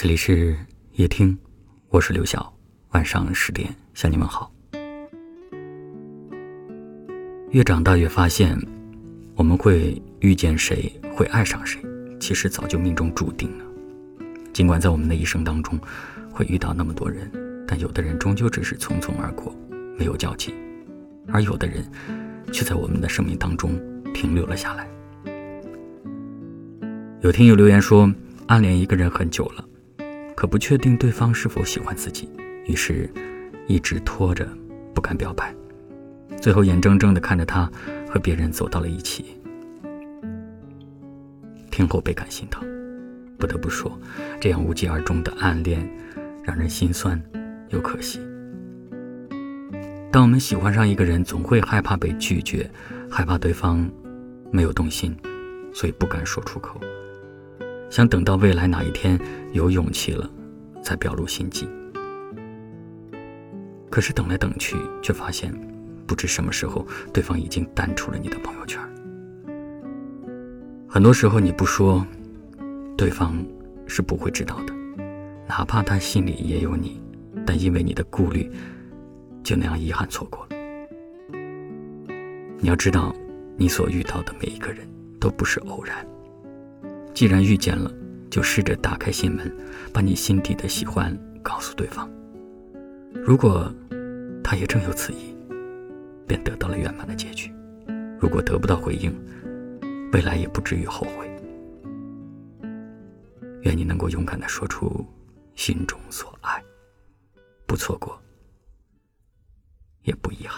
这里是夜听，我是刘晓。晚上十点向你们好。越长大越发现，我们会遇见谁，会爱上谁，其实早就命中注定了。尽管在我们的一生当中会遇到那么多人，但有的人终究只是匆匆而过，没有交集；而有的人却在我们的生命当中停留了下来。有听友留言说，暗恋一个人很久了，可不确定对方是否喜欢自己，于是，一直拖着，不敢表白，最后眼睁睁地看着他和别人走到了一起。听后倍感心疼，不得不说，这样无疾而终的暗恋，让人心酸又可惜。当我们喜欢上一个人，总会害怕被拒绝，害怕对方没有动心，所以不敢说出口。想等到未来哪一天有勇气了，再表露心迹。可是等来等去，却发现，不知什么时候对方已经淡出了你的朋友圈。很多时候你不说，对方是不会知道的，哪怕他心里也有你，但因为你的顾虑，就那样遗憾错过了。你要知道，你所遇到的每一个人都不是偶然。既然遇见了，就试着打开心门，把你心底的喜欢告诉对方。如果他也正有此意，便得到了圆满的结局；如果得不到回应，未来也不至于后悔。愿你能够勇敢地说出心中所爱，不错过，也不遗憾。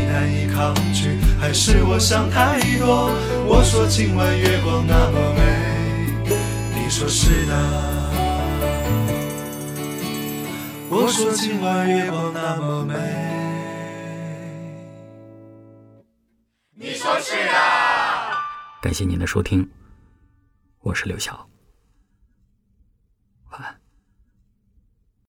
难以抗拒，还是我想太多？我说今晚月光那么美，你说是的。说今晚月光那么美。感谢您的收听，我是刘晓。